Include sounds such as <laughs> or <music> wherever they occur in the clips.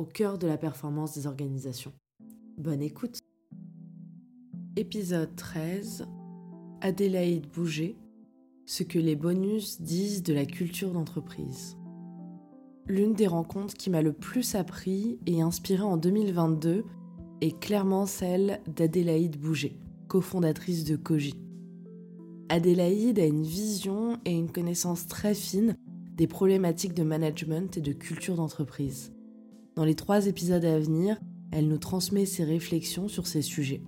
au cœur de la performance des organisations. Bonne écoute. Épisode 13. Adélaïde Bouger. Ce que les bonus disent de la culture d'entreprise. L'une des rencontres qui m'a le plus appris et inspiré en 2022 est clairement celle d'Adélaïde Bouger, cofondatrice de Koji. Adélaïde a une vision et une connaissance très fine des problématiques de management et de culture d'entreprise. Dans les trois épisodes à venir, elle nous transmet ses réflexions sur ces sujets.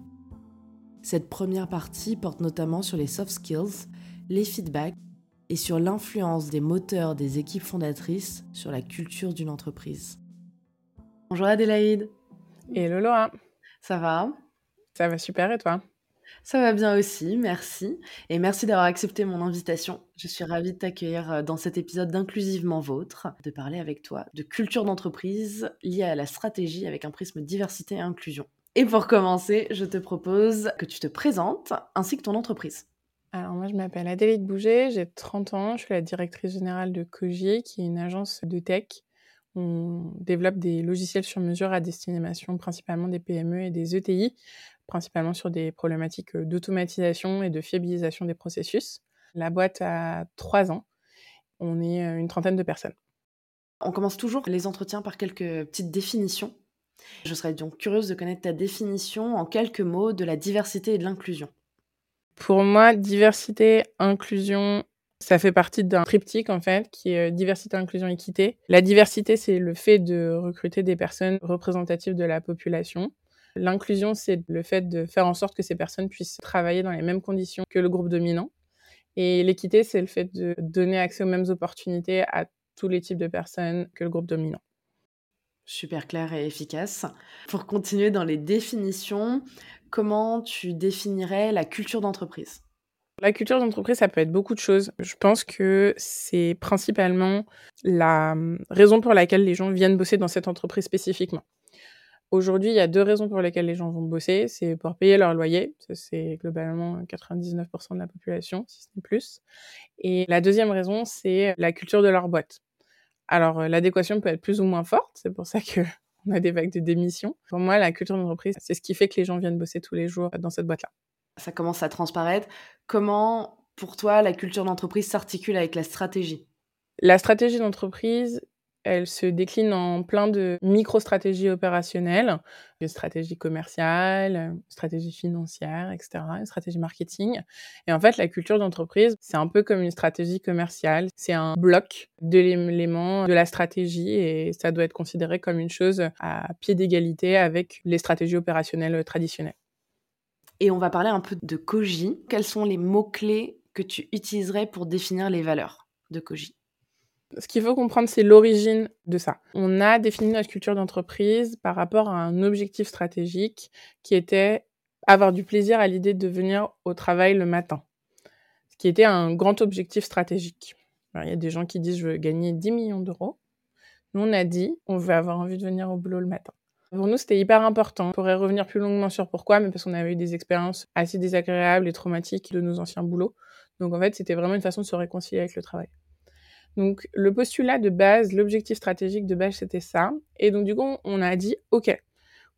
Cette première partie porte notamment sur les soft skills, les feedbacks et sur l'influence des moteurs des équipes fondatrices sur la culture d'une entreprise. Bonjour Adélaïde. Hello Laura. Ça va? Ça va super et toi? Ça va bien aussi, merci. Et merci d'avoir accepté mon invitation. Je suis ravie de t'accueillir euh, dans cet épisode d'Inclusivement Vôtre, de parler avec toi de culture d'entreprise liée à la stratégie avec un prisme diversité et inclusion. Et pour commencer, je te propose que tu te présentes ainsi que ton entreprise. Alors moi je m'appelle Adélaïde Bouget, j'ai 30 ans, je suis la directrice générale de Koji, qui est une agence de tech. On développe des logiciels sur mesure à destination principalement des PME et des ETI principalement sur des problématiques d'automatisation et de fiabilisation des processus. La boîte a trois ans. On est une trentaine de personnes. On commence toujours les entretiens par quelques petites définitions. Je serais donc curieuse de connaître ta définition en quelques mots de la diversité et de l'inclusion. Pour moi, diversité, inclusion, ça fait partie d'un triptyque en fait qui est diversité, inclusion, équité. La diversité, c'est le fait de recruter des personnes représentatives de la population. L'inclusion, c'est le fait de faire en sorte que ces personnes puissent travailler dans les mêmes conditions que le groupe dominant. Et l'équité, c'est le fait de donner accès aux mêmes opportunités à tous les types de personnes que le groupe dominant. Super clair et efficace. Pour continuer dans les définitions, comment tu définirais la culture d'entreprise? La culture d'entreprise, ça peut être beaucoup de choses. Je pense que c'est principalement la raison pour laquelle les gens viennent bosser dans cette entreprise spécifiquement. Aujourd'hui, il y a deux raisons pour lesquelles les gens vont bosser. C'est pour payer leur loyer. C'est globalement 99% de la population, si ce n'est plus. Et la deuxième raison, c'est la culture de leur boîte. Alors, euh, l'adéquation peut être plus ou moins forte. C'est pour ça que <laughs> on a des vagues de démission. Pour moi, la culture d'entreprise, c'est ce qui fait que les gens viennent bosser tous les jours dans cette boîte-là. Ça commence à transparaître. Comment, pour toi, la culture d'entreprise s'articule avec la stratégie? La stratégie d'entreprise, elle se décline en plein de micro-stratégies opérationnelles, une stratégie commerciale, une stratégie financière, etc., stratégie marketing. Et en fait, la culture d'entreprise, c'est un peu comme une stratégie commerciale. C'est un bloc de l'élément de la stratégie et ça doit être considéré comme une chose à pied d'égalité avec les stratégies opérationnelles traditionnelles. Et on va parler un peu de Koji. Quels sont les mots-clés que tu utiliserais pour définir les valeurs de Koji? Ce qu'il faut comprendre, c'est l'origine de ça. On a défini notre culture d'entreprise par rapport à un objectif stratégique qui était avoir du plaisir à l'idée de venir au travail le matin, ce qui était un grand objectif stratégique. il y a des gens qui disent je veux gagner 10 millions d'euros. Nous, on a dit on veut avoir envie de venir au boulot le matin. Pour nous, c'était hyper important. On pourrait revenir plus longuement sur pourquoi, mais parce qu'on avait eu des expériences assez désagréables et traumatiques de nos anciens boulots. Donc en fait, c'était vraiment une façon de se réconcilier avec le travail. Donc le postulat de base, l'objectif stratégique de base, c'était ça. Et donc du coup, on a dit, OK,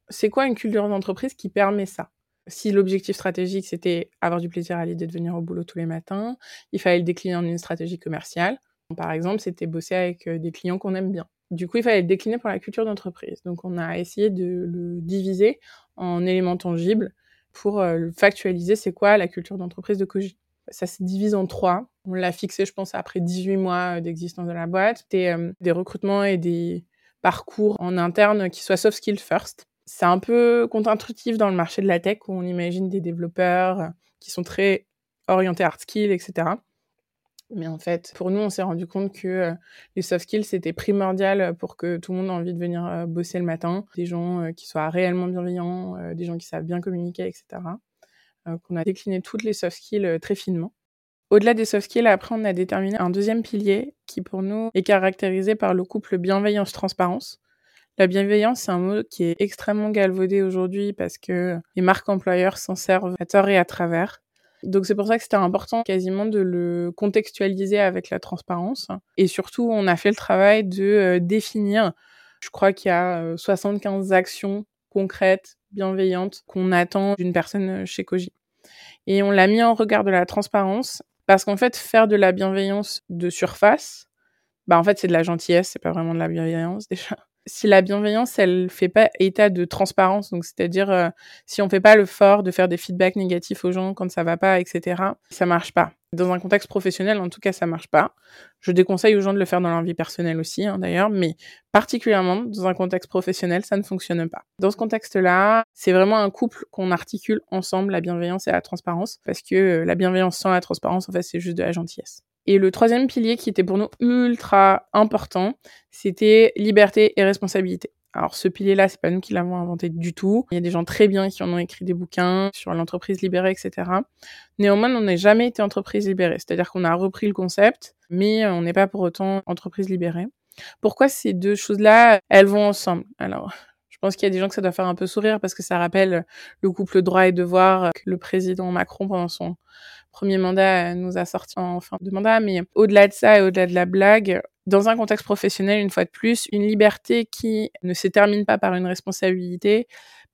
c'est quoi une culture d'entreprise qui permet ça? Si l'objectif stratégique, c'était avoir du plaisir à l'idée de venir au boulot tous les matins, il fallait le décliner en une stratégie commerciale. Par exemple, c'était bosser avec euh, des clients qu'on aime bien. Du coup, il fallait le décliner pour la culture d'entreprise. Donc on a essayé de le diviser en éléments tangibles pour euh, factualiser c'est quoi la culture d'entreprise de Koji. Ça se divise en trois. On l'a fixé, je pense, après 18 mois d'existence de la boîte. C'était euh, des recrutements et des parcours en interne qui soient soft skills first. C'est un peu contre-intuitif dans le marché de la tech où on imagine des développeurs qui sont très orientés hard skills, etc. Mais en fait, pour nous, on s'est rendu compte que euh, les soft skills, c'était primordial pour que tout le monde ait envie de venir euh, bosser le matin. Des gens euh, qui soient réellement bienveillants, des gens qui savent bien communiquer, etc. qu'on a décliné toutes les soft skills très finement. Au-delà des soft skills, après, on a déterminé un deuxième pilier qui, pour nous, est caractérisé par le couple bienveillance-transparence. La bienveillance, c'est un mot qui est extrêmement galvaudé aujourd'hui parce que les marques employeurs s'en servent à tort et à travers. Donc c'est pour ça que c'était important quasiment de le contextualiser avec la transparence. Et surtout, on a fait le travail de euh, définir, je crois qu'il y a 75 euh, actions concrètes, bienveillantes qu'on attend d'une personne euh, chez Koji. Et on l'a mis en regard de la transparence parce qu'en fait, faire de la bienveillance de surface, bah en fait, c'est de la gentillesse, c'est pas vraiment de la bienveillance <laughs> déjà si la bienveillance, elle fait pas état de transparence, donc c'est-à-dire euh, si on fait pas le fort de faire des feedbacks négatifs aux gens quand ça va pas, etc., ça marche pas. Dans un contexte professionnel, en tout cas, ça marche pas. Je déconseille aux gens de le faire dans leur vie personnelle aussi, hein, d'ailleurs, mais particulièrement dans un contexte professionnel, ça ne fonctionne pas. Dans ce contexte-là, c'est vraiment un couple qu'on articule ensemble, la bienveillance et la transparence, parce que euh, la bienveillance sans la transparence, en fait, c'est juste de la gentillesse. Et le troisième pilier qui était pour nous ultra important, c'était liberté et responsabilité. Alors ce pilier-là, c'est pas nous qui l'avons inventé du tout. Il y a des gens très bien qui en ont écrit des bouquins sur l'entreprise libérée, etc. Néanmoins, on n'a jamais été entreprise libérée. C'est-à-dire qu'on a repris le concept, mais on n'est pas pour autant entreprise libérée. Pourquoi ces deux choses-là, elles vont ensemble? Alors, je pense qu'il y a des gens que ça doit faire un peu sourire parce que ça rappelle le couple droit et devoir que le président Macron pendant son premier mandat nous a sorti en fin de mandat. Mais au-delà de ça et au-delà de la blague, dans un contexte professionnel, une fois de plus, une liberté qui ne se termine pas par une responsabilité,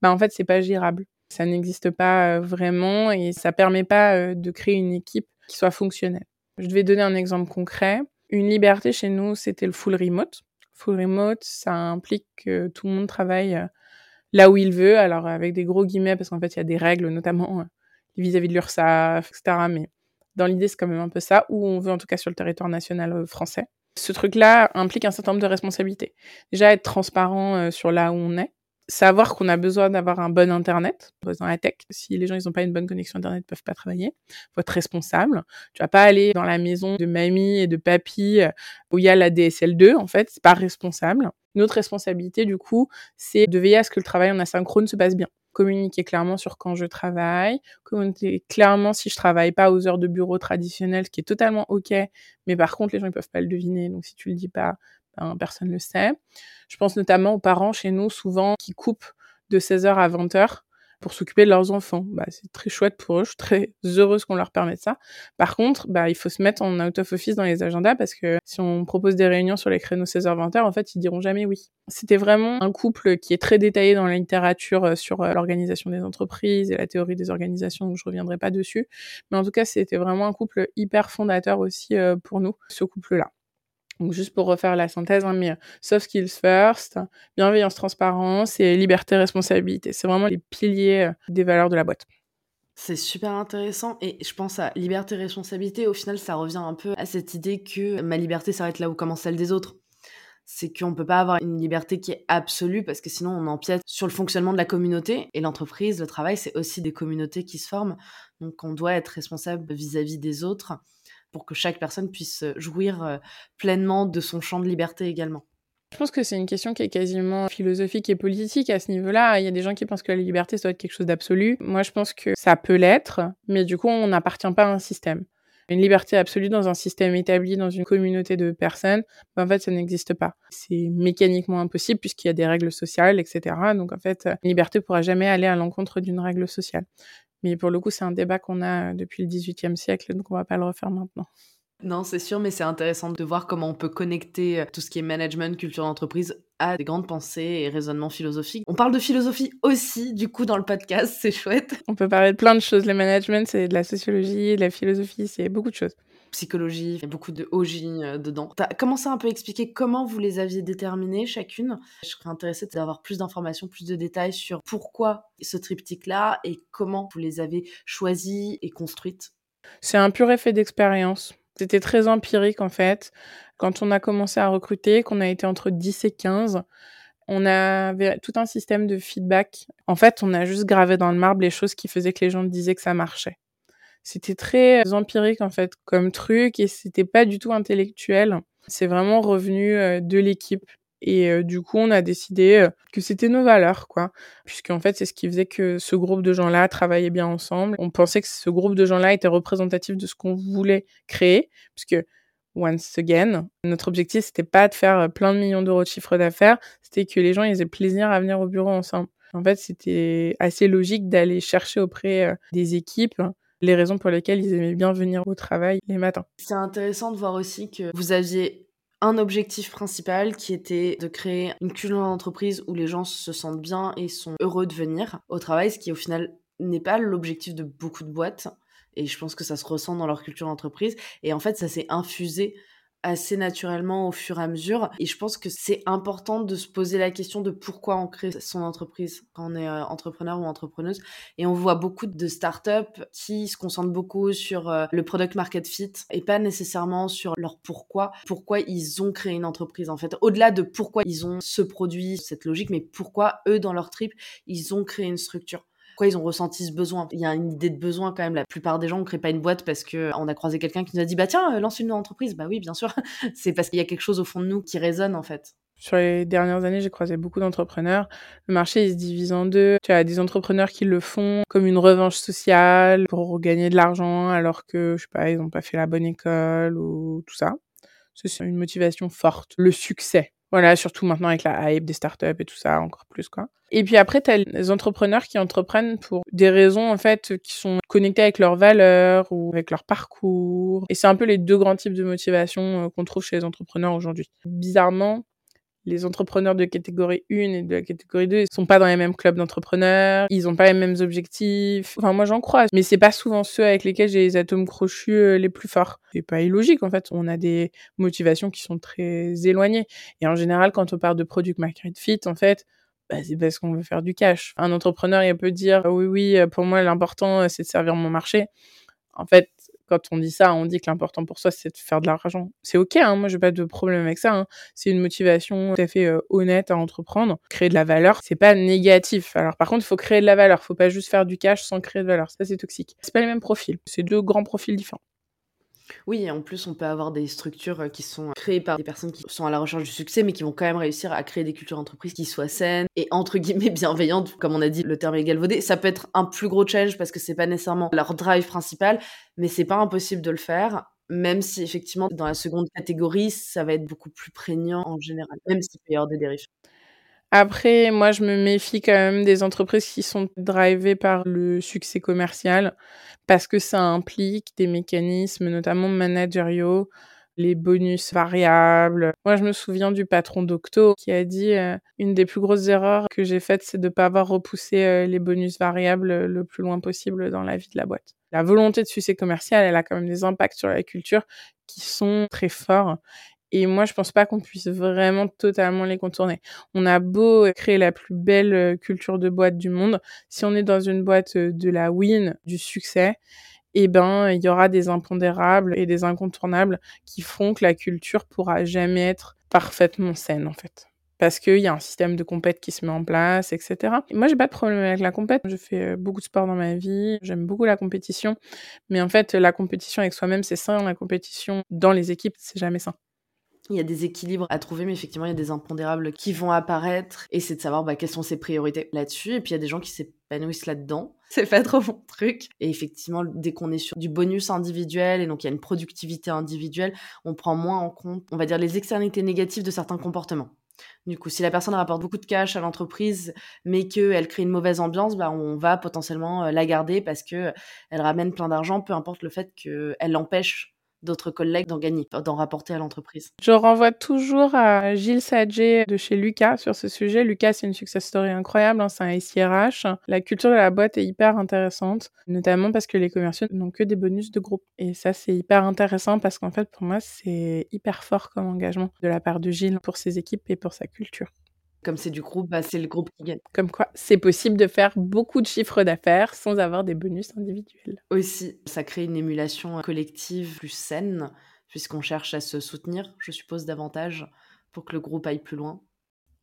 bah en fait, c'est pas gérable. Ça n'existe pas euh, vraiment et ça permet pas euh, de créer une équipe qui soit fonctionnelle. Je vais donner un exemple concret. Une liberté chez nous, c'était le full remote. Full remote, ça implique que tout le monde travaille euh, là où il veut, alors avec des gros guillemets parce qu'en fait, il y a des règles, notamment vis-à-vis de l'URSSAF, etc. Mais dans l'idée, c'est quand même un peu ça, où on veut en tout cas sur le territoire national euh, français. Ce truc-là implique un certain nombre de responsabilités. Déjà, être transparent euh, sur là où on est, savoir qu'on a besoin d'avoir un bon internet dans la tech. Si les gens ils ont pas une bonne connexion internet, ils peuvent pas travailler. Faut être responsable. Tu vas pas aller dans la maison de mamie et de papy euh, où il y a la DSL2 en fait, c'est pas responsable. Notre responsabilité du coup, c'est de veiller à ce que le travail en asynchrone se passe bien communiquer clairement sur quand je travaille, communiquer clairement si je travaille pas aux heures de bureau traditionnelles, ce qui est totalement ok, mais par contre les gens ils peuvent pas le deviner, donc si tu le dis pas, ben, personne le sait. Je pense notamment aux parents chez nous souvent qui coupent de 16h à 20h pour s'occuper de leurs enfants. Bah, c'est très chouette pour eux. Je suis très heureuse qu'on leur permette ça. Par contre, bah, il faut se mettre en out of office dans les agendas parce que si on propose des réunions sur les créneaux 16h-20h, en fait, ils diront jamais oui. C'était vraiment un couple qui est très détaillé dans la littérature euh, sur euh, l'organisation des entreprises et la théorie des organisations, donc je reviendrai pas dessus. Mais en tout cas, c'était vraiment un couple hyper fondateur aussi euh, pour nous, ce couple-là. Donc juste pour refaire la synthèse, hein, mais soft skills first, bienveillance, transparence et liberté, responsabilité. C'est vraiment les piliers euh, des valeurs de la boîte. C'est super intéressant et je pense à liberté, responsabilité. Au final, ça revient un peu à cette idée que ma liberté s'arrête là où commence celle des autres. C'est qu'on peut pas avoir une liberté qui est absolue parce que sinon on empiète sur le fonctionnement de la communauté et l'entreprise, le travail, c'est aussi des communautés qui se forment. Donc on doit être responsable vis à -vis des autres pour que chaque personne puisse euh, jouir euh, pleinement de son champ de liberté également. Je pense que c'est une question qui est quasiment philosophique et politique à ce niveau-là. Il y a des gens qui pensent que la liberté, ça doit être quelque chose d'absolu. Moi, je pense que ça peut l'être, mais du coup, on n'appartient pas à un système. Une liberté absolue dans un système établi, dans une communauté de personnes, ben, en fait, ça n'existe pas. C'est mécaniquement impossible puisqu'il y a des règles sociales, etc. Donc, en fait, une liberté pourra jamais aller à l'encontre d'une règle sociale. Mais pour le coup, c'est un débat qu'on a depuis le XVIIIe siècle, donc on va pas le refaire maintenant. Non, c'est sûr, mais c'est intéressant de voir comment on peut connecter euh, tout ce qui est management, culture d'entreprise à des grandes pensées et raisonnements philosophiques. On parle de philosophie aussi, du coup, dans le podcast, <laughs> c'est chouette. On peut parler de plein de choses. Le management, c'est de la sociologie, de la philosophie, c'est beaucoup de choses psychologie, il y a beaucoup de OJ euh, dedans. Tu as commencé à un peu expliquer comment vous les aviez déterminées chacune. Je serais intéressée d'avoir plus d'informations, plus de détails sur pourquoi ce triptyque-là et comment vous les avez choisis et construites. C'est un pur effet d'expérience. C'était très empirique en fait. Quand on a commencé à recruter, qu'on a été entre 10 et 15, on avait tout un système de feedback. En fait, on a juste gravé dans le marbre les choses qui faisaient que les gens disaient que ça marchait. C'était très empirique en fait comme truc et c'était pas du tout intellectuel. C'est vraiment revenu de l'équipe. Et du coup, on a décidé que c'était nos valeurs, quoi. Puisqu'en fait, c'est ce qui faisait que ce groupe de gens-là travaillait bien ensemble. On pensait que ce groupe de gens-là était représentatif de ce qu'on voulait créer. Puisque, once again, notre objectif, c'était pas de faire plein de millions d'euros de chiffre d'affaires. C'était que les gens, ils aient plaisir à venir au bureau ensemble. En fait, c'était assez logique d'aller chercher auprès des équipes les raisons pour lesquelles ils aimaient bien venir au travail les matins. C'est intéressant de voir aussi que vous aviez un objectif principal qui était de créer une culture d'entreprise où les gens se sentent bien et sont heureux de venir au travail, ce qui au final n'est pas l'objectif de beaucoup de boîtes. Et je pense que ça se ressent dans leur culture d'entreprise. Et en fait, ça s'est infusé assez naturellement au fur et à mesure. Et je pense que c'est important de se poser la question de pourquoi on crée son entreprise quand on est euh, entrepreneur ou entrepreneuse. Et on voit beaucoup de startups qui se concentrent beaucoup sur euh, le product market fit et pas nécessairement sur leur pourquoi, pourquoi ils ont créé une entreprise en fait. Au-delà de pourquoi ils ont ce produit, cette logique, mais pourquoi eux dans leur trip, ils ont créé une structure ils ont ressenti ce besoin. Il y a une idée de besoin quand même. La plupart des gens ne créent pas une boîte parce que on a croisé quelqu'un qui nous a dit bah tiens euh, lance une entreprise. Bah oui bien sûr. <laughs> c'est parce qu'il y a quelque chose au fond de nous qui résonne en fait. Sur les dernières années, j'ai croisé beaucoup d'entrepreneurs. Le marché, il se divise en deux. Tu as des entrepreneurs qui le font comme une revanche sociale pour gagner de l'argent alors que, je sais pas, ils n'ont pas fait la bonne école ou tout ça. C'est une motivation forte. Le succès. Voilà, surtout maintenant avec la hype des startups et tout ça, encore plus quoi. Et puis après, tu as les entrepreneurs qui entreprennent pour des raisons en fait qui sont connectées avec leurs valeurs ou avec leur parcours. Et c'est un peu les deux grands types de motivation euh, qu'on trouve chez les entrepreneurs aujourd'hui. Bizarrement, les entrepreneurs de catégorie 1 et de la catégorie 2 ne sont pas dans les mêmes clubs d'entrepreneurs, ils n'ont pas les mêmes objectifs. Enfin, moi, j'en crois. Mais c'est pas souvent ceux avec lesquels j'ai les atomes crochus euh, les plus forts. C'est pas illogique, en fait. On a des motivations qui sont très éloignées. Et en général, quand on parle de product market fit, en fait, bah, c'est parce qu'on veut faire du cash. Un entrepreneur, il peut dire, oui, oui, pour moi, l'important, c'est de servir mon marché. En fait, quand on dit ça, on dit que l'important pour soi, c'est de faire de l'argent. C'est ok, hein, moi, j'ai pas de problème avec ça. Hein. C'est une motivation tout à fait euh, honnête à entreprendre. Créer de la valeur, c'est pas négatif. Alors, par contre, il faut créer de la valeur. Faut pas juste faire du cash sans créer de valeur. Ça, c'est toxique. C'est pas les mêmes profils. C'est deux grands profils différents. Oui, et en plus, on peut avoir des structures euh, qui sont créées par des personnes qui sont à la recherche du succès, mais qui vont quand même réussir à créer des cultures d'entreprise qui soient saines et entre guillemets <laughs> bienveillantes. Comme on a dit, le terme est galvaudé. Ça peut être un plus gros challenge parce que c'est pas nécessairement leur drive principal, mais c'est pas impossible de le faire. Même si effectivement, dans la seconde catégorie, ça va être beaucoup plus prégnant en général, même s'il peut y avoir des dérives. Après, moi, je me méfie quand même des entreprises qui sont drivées par le succès commercial parce que ça implique des mécanismes, notamment managériaux, les bonus variables. Moi, je me souviens du patron d'Octo qui a dit euh, une des plus grosses erreurs que j'ai faites, c'est de ne pas avoir repoussé euh, les bonus variables le plus loin possible dans la vie de la boîte. La volonté de succès commercial, elle a quand même des impacts sur la culture qui sont très forts. Et moi, je pense pas qu'on puisse vraiment totalement les contourner. On a beau créer la plus belle euh, culture de boîte du monde, si on est dans une boîte euh, de la win, du succès, eh ben, il y aura des impondérables et des incontournables qui font que la culture pourra jamais être parfaitement saine, en fait. Parce qu'il y a un système de compète qui se met en place, etc. moi, j'ai pas de problème avec la compète. Je fais euh, beaucoup de sport dans ma vie. J'aime beaucoup la compétition. Mais en fait, la compétition avec soi-même, c'est sain. La compétition dans les équipes, c'est jamais sain. Il y a des équilibres à trouver, mais effectivement, il y a des impondérables qui vont apparaître. Et c'est de savoir bah, quelles sont ses priorités là-dessus. Et puis, il y a des gens qui s'épanouissent là-dedans. <laughs> C'est pas trop mon truc. Et effectivement, dès qu'on est sur du bonus individuel, et donc il y a une productivité individuelle, on prend moins en compte, on va dire, les externalités négatives de certains comportements. Du coup, si la personne rapporte beaucoup de cash à l'entreprise, mais qu'elle crée une mauvaise ambiance, bah, on va potentiellement euh, la garder parce que elle ramène plein d'argent, peu importe le fait qu'elle l'empêche d'autres collègues d'en gagner, d'en rapporter à l'entreprise. Je renvoie toujours à Gilles Sadger de chez Lucas sur ce sujet. Lucas, c'est une success story incroyable, hein, c'est un SIRH. La culture de la boîte est hyper intéressante, notamment parce que les commerciaux n'ont que des bonus de groupe. Et ça, c'est hyper intéressant parce qu'en fait, pour moi, c'est hyper fort comme engagement de la part de Gilles pour ses équipes et pour sa culture. Comme c'est du groupe, bah, c'est le groupe qui gagne. Comme quoi, c'est possible de faire beaucoup de chiffres d'affaires sans avoir des bonus individuels. Aussi, ça crée une émulation collective plus saine, puisqu'on cherche à se soutenir, je suppose, davantage pour que le groupe aille plus loin.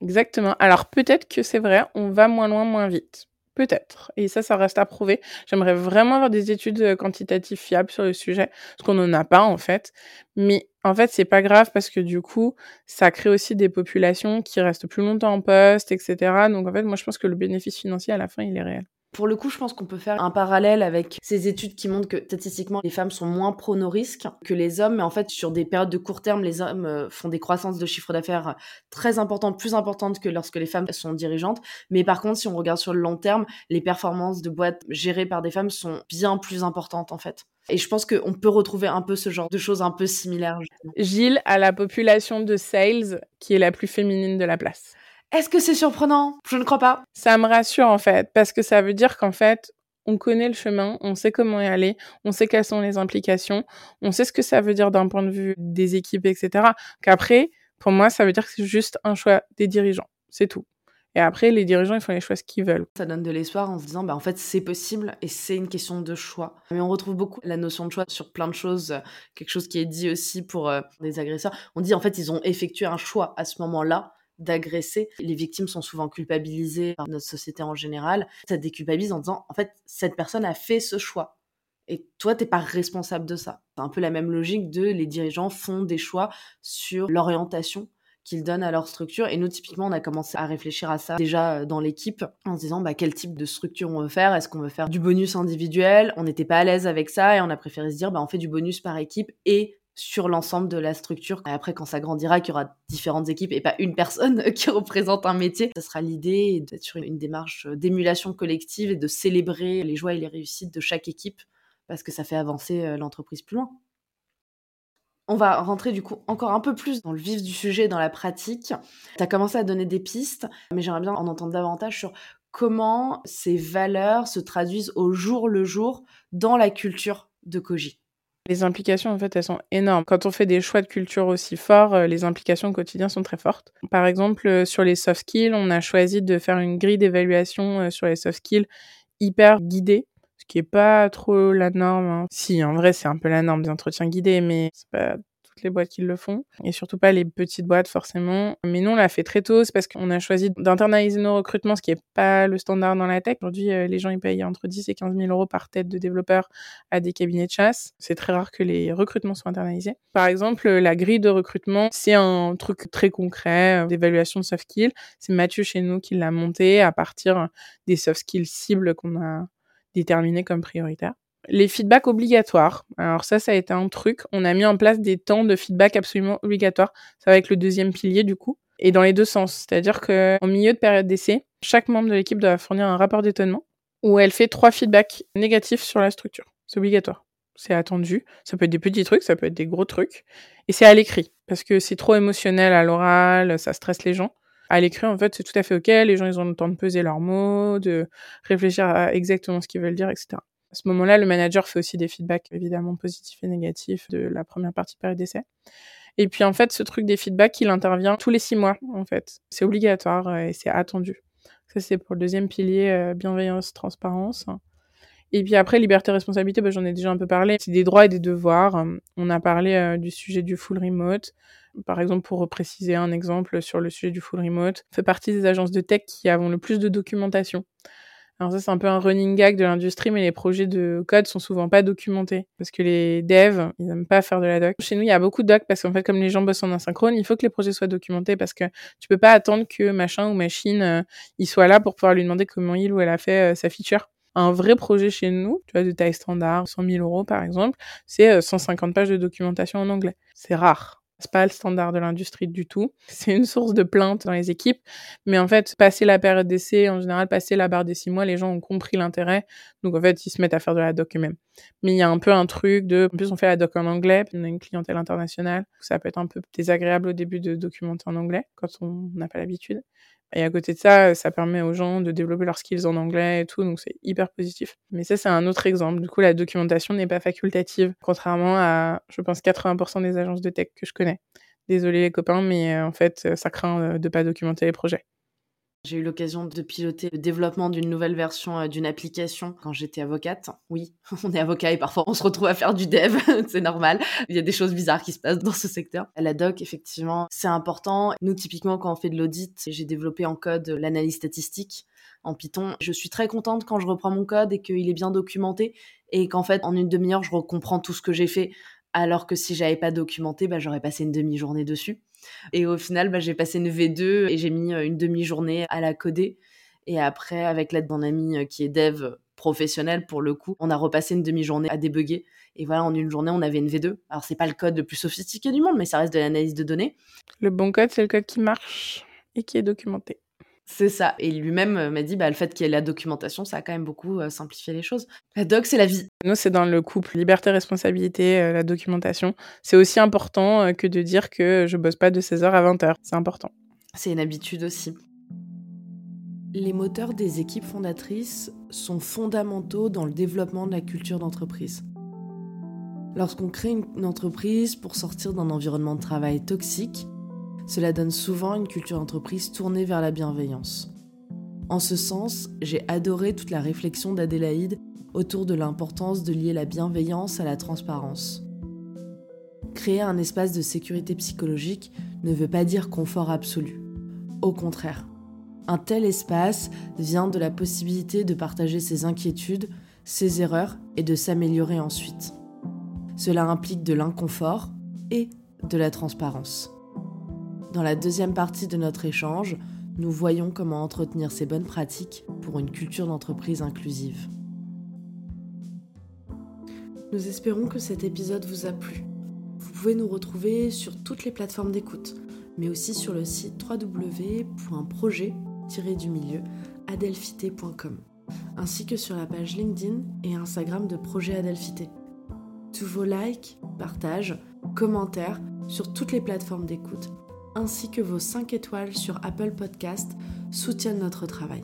Exactement. Alors peut-être que c'est vrai, on va moins loin, moins vite. Peut-être. Et ça, ça reste à prouver. J'aimerais vraiment avoir des études euh, quantitatives fiables sur le sujet, parce qu'on n'en a pas en fait. Mais en fait, c'est pas grave parce que du coup, ça crée aussi des populations qui restent plus longtemps en poste, etc. Donc en fait, moi, je pense que le bénéfice financier à la fin, il est réel. Pour le coup, je pense qu'on peut faire un parallèle avec ces études qui montrent que statistiquement, les femmes sont moins prônes au risque que les hommes. Mais en fait, sur des périodes de court terme, les hommes euh, font des croissances de chiffre d'affaires très importantes, plus importantes que lorsque les femmes sont dirigeantes. Mais par contre, si on regarde sur le long terme, les performances de boîtes gérées par des femmes sont bien plus importantes en fait. Et je pense qu'on peut retrouver un peu ce genre de choses un peu similaires. Gilles a la population de sales qui est la plus féminine de la place. Est-ce que c'est surprenant? Je ne crois pas. Ça me rassure en fait, parce que ça veut dire qu'en fait, on connaît le chemin, on sait comment y aller, on sait quelles sont les implications, on sait ce que ça veut dire d'un point de vue des équipes, etc. Qu'après, pour moi, ça veut dire que c'est juste un choix des dirigeants. C'est tout. Et après, les dirigeants, ils font les choix ce qu'ils veulent. Ça donne de l'espoir en se disant, bah, en fait, c'est possible et c'est une question de choix. Mais on retrouve beaucoup la notion de choix sur plein de choses. Quelque chose qui est dit aussi pour euh, des agresseurs. On dit, en fait, ils ont effectué un choix à ce moment-là d'agresser. Les victimes sont souvent culpabilisées par notre société en général. Ça déculpabilise en disant, en fait, cette personne a fait ce choix. Et toi, t'es pas responsable de ça. C'est un peu la même logique de les dirigeants font des choix sur l'orientation qu'ils donnent à leur structure. Et nous, typiquement, on a commencé à réfléchir à ça déjà dans l'équipe en se disant bah, quel type de structure on veut faire? Est-ce qu'on veut faire du bonus individuel? On n'était pas à l'aise avec ça et on a préféré se dire bah, on fait du bonus par équipe et sur l'ensemble de la structure. Et après, quand ça grandira, qu'il y aura différentes équipes et pas une personne <laughs> qui représente un métier, ça sera l'idée d'être sur une démarche d'émulation collective et de célébrer les joies et les réussites de chaque équipe parce que ça fait avancer euh, l'entreprise plus loin. On va rentrer du coup encore un peu plus dans le vif du sujet, dans la pratique. Tu as commencé à donner des pistes, mais j'aimerais bien en entendre davantage sur comment ces valeurs se traduisent au jour le jour dans la culture de Koji. Les implications, en fait, elles sont énormes. Quand on fait des choix de culture aussi forts, euh, les implications au quotidien sont très fortes. Par exemple, euh, sur les soft skills, on a choisi de faire une grille d'évaluation euh, sur les soft skills hyper guidée, ce qui est pas trop la norme. Hein. Si, en vrai, c'est un peu la norme des entretiens guidés, mais c'est pas les boîtes qui le font, et surtout pas les petites boîtes forcément. Mais nous, on l'a fait très tôt, c'est parce qu'on a choisi d'internaliser nos recrutements, ce qui est pas le standard dans la tech. Aujourd'hui, euh, les gens, ils payent entre 10 et 15 000 euros par tête de développeur à des cabinets de chasse. C'est très rare que les recrutements soient internalisés. Par exemple, la grille de recrutement, c'est un truc très concret euh, d'évaluation de soft skills. C'est Mathieu chez nous qui l'a monté à partir des soft skills cibles qu'on a déterminés comme prioritaires. Les feedbacks obligatoires. Alors ça, ça a été un truc. On a mis en place des temps de feedback absolument obligatoires. Ça va être le deuxième pilier du coup. Et dans les deux sens. C'est-à-dire qu'en milieu de période d'essai, chaque membre de l'équipe doit fournir un rapport d'étonnement où elle fait trois feedbacks négatifs sur la structure. C'est obligatoire. C'est attendu. Ça peut être des petits trucs, ça peut être des gros trucs. Et c'est à l'écrit. Parce que c'est trop émotionnel à l'oral, ça stresse les gens. À l'écrit, en fait, c'est tout à fait OK. Les gens, ils ont le temps de peser leurs mots, de réfléchir à exactement ce qu'ils veulent dire, etc. À ce moment-là, le manager fait aussi des feedbacks évidemment positifs et négatifs de la première partie de période d'essai. Et puis en fait, ce truc des feedbacks, il intervient tous les six mois en fait. C'est obligatoire euh, et c'est attendu. Ça c'est pour le deuxième pilier euh, bienveillance, transparence. Et puis après, liberté, responsabilité, bah, j'en ai déjà un peu parlé. C'est des droits et des devoirs. On a parlé euh, du sujet du full remote. Par exemple, pour préciser un exemple sur le sujet du full remote, fait partie des agences de tech qui avons le plus de documentation. Alors ça, c'est un peu un running gag de l'industrie, mais les projets de code sont souvent pas documentés parce que les devs, ils aiment pas faire de la doc. Chez nous, il y a beaucoup de doc parce qu'en fait, comme les gens bossent en asynchrone, il faut que les projets soient documentés parce que tu peux pas attendre que machin ou machine, euh, il soit là pour pouvoir lui demander comment il ou elle a fait euh, sa feature. Un vrai projet chez nous, tu vois, de taille standard, 100 000 euros par exemple, c'est 150 euh, pages de documentation en anglais. C'est rare. C'est pas le standard de l'industrie du tout. <laughs> C'est une source de plaintes dans les équipes. Mais en fait, passer la période d'essai, en général, passer la barre des six mois, les gens ont compris l'intérêt. Donc, en fait, ils se mettent à faire de la doc eux-mêmes. Mais il y a un peu un truc de, en plus, on fait la doc en anglais, puis on a une clientèle internationale. Ça peut être un peu désagréable au début de documenter en anglais quand on n'a pas l'habitude. Et à côté de ça, ça permet aux gens de développer leurs skills en anglais et tout, donc c'est hyper positif. Mais ça, c'est un autre exemple. Du coup, la documentation n'est pas facultative, contrairement à, je pense, 80% des agences de tech que je connais. Désolé les copains, mais euh, en fait, ça craint euh, de pas documenter les projets. J'ai eu l'occasion de piloter le développement d'une nouvelle version euh, d'une application quand j'étais avocate. Oui, <laughs> on est avocat et parfois on se retrouve à faire du dev, <laughs> c'est normal. Il y a des choses bizarres qui se passent dans ce secteur. La doc, effectivement, c'est important. Nous, typiquement, quand on fait de l'audit, j'ai développé en code l'analyse statistique en Python. Je suis très contente quand je reprends mon code et qu'il est bien documenté et qu'en fait, en une demi-heure, je comprends tout ce que j'ai fait alors que si j'avais pas documenté, bah, j'aurais passé une demi-journée dessus. Et au final, bah, j'ai passé une V2 et j'ai mis euh, une demi-journée à la coder. Et après, avec l'aide d'un ami euh, qui est dev professionnel pour le coup, on a repassé une demi-journée à débugger. Et voilà, en une journée, on avait une V2. Alors, c'est pas le code le plus sophistiqué du monde, mais ça reste de l'analyse de données. Le bon code, c'est le code qui marche et qui est documenté. C'est ça. Et lui-même euh, m'a dit, bah, le fait qu'il y ait la documentation, ça a quand même beaucoup euh, simplifié les choses. La doc, c'est la vie. Nous, c'est dans le couple liberté, responsabilité, euh, la documentation. C'est aussi important que de dire que je bosse pas de 16h à 20h. C'est important. C'est une habitude aussi. Les moteurs des équipes fondatrices sont fondamentaux dans le développement de la culture d'entreprise. Lorsqu'on crée une entreprise pour sortir d'un environnement de travail toxique, cela donne souvent une culture d'entreprise tournée vers la bienveillance. En ce sens, j'ai adoré toute la réflexion d'Adélaïde autour de l'importance de lier la bienveillance à la transparence. Créer un espace de sécurité psychologique ne veut pas dire confort absolu. Au contraire, un tel espace vient de la possibilité de partager ses inquiétudes, ses erreurs et de s'améliorer ensuite. Cela implique de l'inconfort et de la transparence. Dans la deuxième partie de notre échange, nous voyons comment entretenir ces bonnes pratiques pour une culture d'entreprise inclusive. Nous espérons que cet épisode vous a plu. Vous pouvez nous retrouver sur toutes les plateformes d'écoute, mais aussi sur le site www.projet-du-milieu adelphité.com, ainsi que sur la page LinkedIn et Instagram de Projet Adelphité. Tous vos likes, partages, commentaires sur toutes les plateformes d'écoute ainsi que vos 5 étoiles sur Apple Podcast soutiennent notre travail.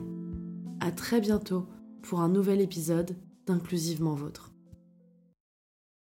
À très bientôt pour un nouvel épisode d'Inclusivement Vôtre.